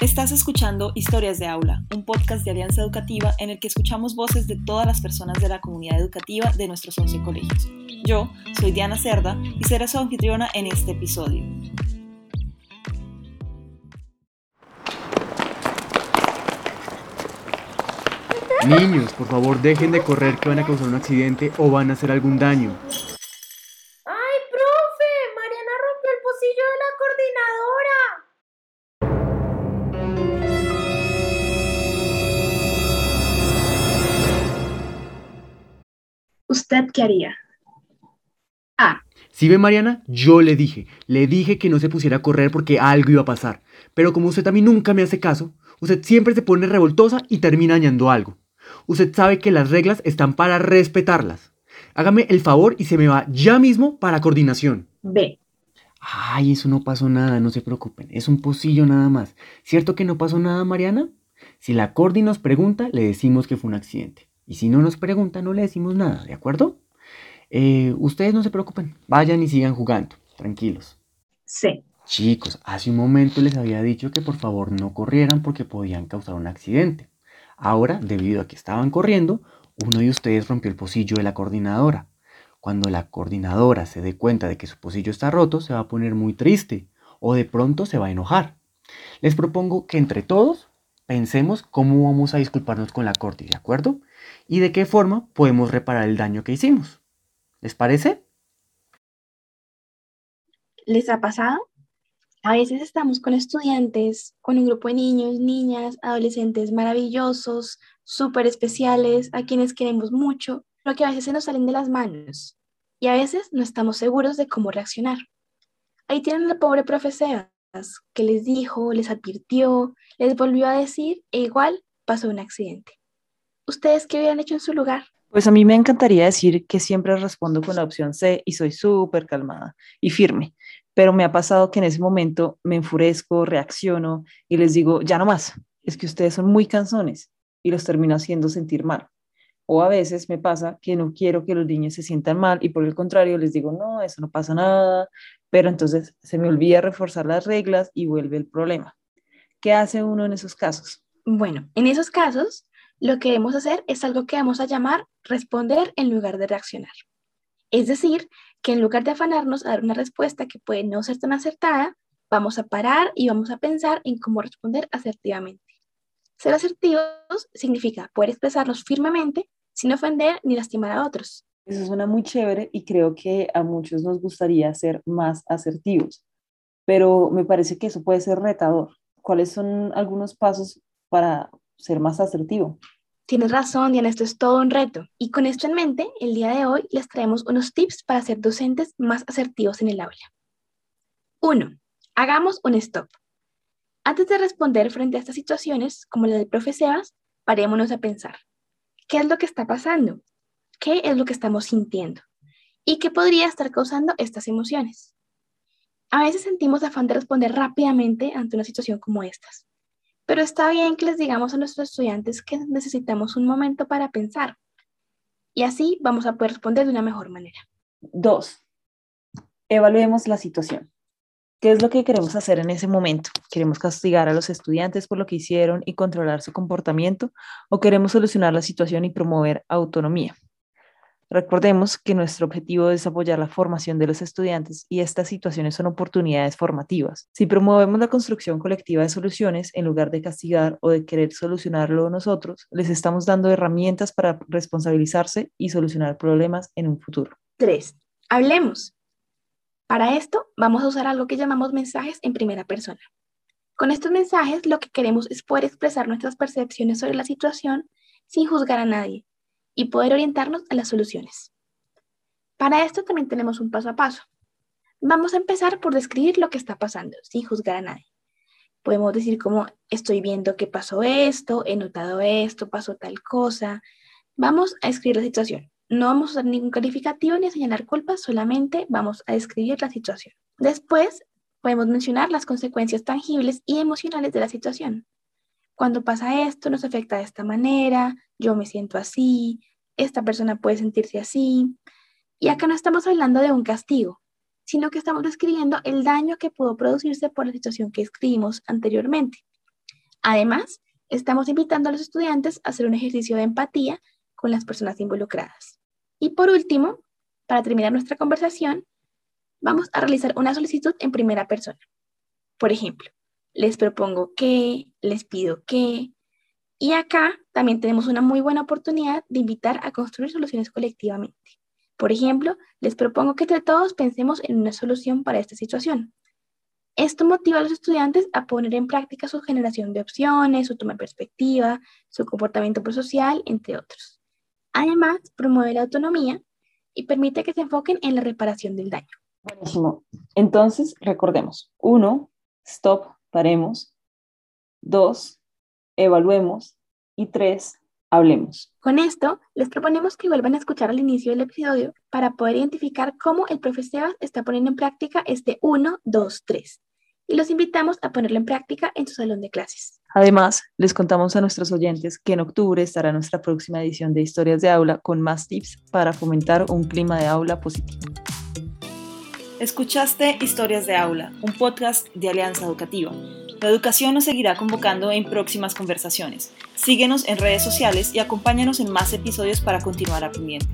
Estás escuchando Historias de Aula, un podcast de Alianza Educativa en el que escuchamos voces de todas las personas de la comunidad educativa de nuestros 11 colegios. Yo soy Diana Cerda y seré su anfitriona en este episodio. Niños, por favor dejen de correr que van a causar un accidente o van a hacer algún daño. ¿Usted qué haría? A. ¿Sí ve Mariana? Yo le dije, le dije que no se pusiera a correr porque algo iba a pasar. Pero como usted a mí nunca me hace caso, usted siempre se pone revoltosa y termina dañando algo. Usted sabe que las reglas están para respetarlas. Hágame el favor y se me va ya mismo para coordinación. B. Ay, eso no pasó nada, no se preocupen. Es un pocillo nada más. ¿Cierto que no pasó nada, Mariana? Si la Cordi nos pregunta, le decimos que fue un accidente. Y si no nos pregunta, no le decimos nada, ¿de acuerdo? Eh, ustedes no se preocupen, vayan y sigan jugando, tranquilos. C. Chicos, hace un momento les había dicho que por favor no corrieran porque podían causar un accidente. Ahora, debido a que estaban corriendo, uno de ustedes rompió el pocillo de la coordinadora. Cuando la coordinadora se dé cuenta de que su pocillo está roto, se va a poner muy triste o de pronto se va a enojar. Les propongo que entre todos pensemos cómo vamos a disculparnos con la corte, ¿de acuerdo? Y de qué forma podemos reparar el daño que hicimos. ¿Les parece? ¿Les ha pasado? A veces estamos con estudiantes, con un grupo de niños, niñas, adolescentes maravillosos, súper especiales, a quienes queremos mucho, pero que a veces se nos salen de las manos y a veces no estamos seguros de cómo reaccionar. Ahí tienen al pobre profe Sebas, que les dijo, les advirtió, les volvió a decir e igual pasó un accidente. ¿Ustedes qué hubieran hecho en su lugar? Pues a mí me encantaría decir que siempre respondo con la opción C y soy súper calmada y firme, pero me ha pasado que en ese momento me enfurezco, reacciono y les digo, ya no más, es que ustedes son muy canzones y los termino haciendo sentir mal. O a veces me pasa que no quiero que los niños se sientan mal y por el contrario les digo, no, eso no pasa nada, pero entonces se me olvida reforzar las reglas y vuelve el problema. ¿Qué hace uno en esos casos? Bueno, en esos casos, lo que debemos hacer es algo que vamos a llamar responder en lugar de reaccionar. Es decir, que en lugar de afanarnos a dar una respuesta que puede no ser tan acertada, vamos a parar y vamos a pensar en cómo responder asertivamente. Ser asertivos significa poder expresarnos firmemente sin ofender ni lastimar a otros. Eso suena muy chévere y creo que a muchos nos gustaría ser más asertivos, pero me parece que eso puede ser retador. ¿Cuáles son algunos pasos para ser más asertivo? Tienes razón, Diana, esto es todo un reto. Y con esto en mente, el día de hoy les traemos unos tips para ser docentes más asertivos en el aula. 1. Hagamos un stop. Antes de responder frente a estas situaciones, como la del profe Sebas, parémonos a pensar. ¿Qué es lo que está pasando? ¿Qué es lo que estamos sintiendo? ¿Y qué podría estar causando estas emociones? A veces sentimos afán de responder rápidamente ante una situación como estas. Pero está bien que les digamos a nuestros estudiantes que necesitamos un momento para pensar. Y así vamos a poder responder de una mejor manera. Dos, evaluemos la situación. ¿Qué es lo que queremos hacer en ese momento? ¿Queremos castigar a los estudiantes por lo que hicieron y controlar su comportamiento? ¿O queremos solucionar la situación y promover autonomía? Recordemos que nuestro objetivo es apoyar la formación de los estudiantes y estas situaciones son oportunidades formativas. Si promovemos la construcción colectiva de soluciones en lugar de castigar o de querer solucionarlo nosotros, les estamos dando herramientas para responsabilizarse y solucionar problemas en un futuro. 3. Hablemos. Para esto vamos a usar algo que llamamos mensajes en primera persona. Con estos mensajes lo que queremos es poder expresar nuestras percepciones sobre la situación sin juzgar a nadie y poder orientarnos a las soluciones. Para esto también tenemos un paso a paso. Vamos a empezar por describir lo que está pasando, sin juzgar a nadie. Podemos decir como estoy viendo que pasó esto, he notado esto, pasó tal cosa. Vamos a escribir la situación. No vamos a usar ningún calificativo ni a señalar culpas, solamente vamos a describir la situación. Después podemos mencionar las consecuencias tangibles y emocionales de la situación. Cuando pasa esto, nos afecta de esta manera, yo me siento así, esta persona puede sentirse así. Y acá no estamos hablando de un castigo, sino que estamos describiendo el daño que pudo producirse por la situación que escribimos anteriormente. Además, estamos invitando a los estudiantes a hacer un ejercicio de empatía con las personas involucradas. Y por último, para terminar nuestra conversación, vamos a realizar una solicitud en primera persona. Por ejemplo, les propongo que, les pido que, y acá también tenemos una muy buena oportunidad de invitar a construir soluciones colectivamente. Por ejemplo, les propongo que entre todos pensemos en una solución para esta situación. Esto motiva a los estudiantes a poner en práctica su generación de opciones, su toma de perspectiva, su comportamiento prosocial, entre otros. Además, promueve la autonomía y permite que se enfoquen en la reparación del daño. Buenísimo. Entonces, recordemos. Uno, stop, paremos. Dos, evaluemos. Y tres, hablemos. Con esto, les proponemos que vuelvan a escuchar al inicio del episodio para poder identificar cómo el profe Sebas está poniendo en práctica este 1, 2, 3. Y los invitamos a ponerlo en práctica en su salón de clases. Además, les contamos a nuestros oyentes que en octubre estará nuestra próxima edición de Historias de Aula con más tips para fomentar un clima de aula positivo. Escuchaste Historias de Aula, un podcast de Alianza Educativa. La educación nos seguirá convocando en próximas conversaciones. Síguenos en redes sociales y acompáñanos en más episodios para continuar aprendiendo.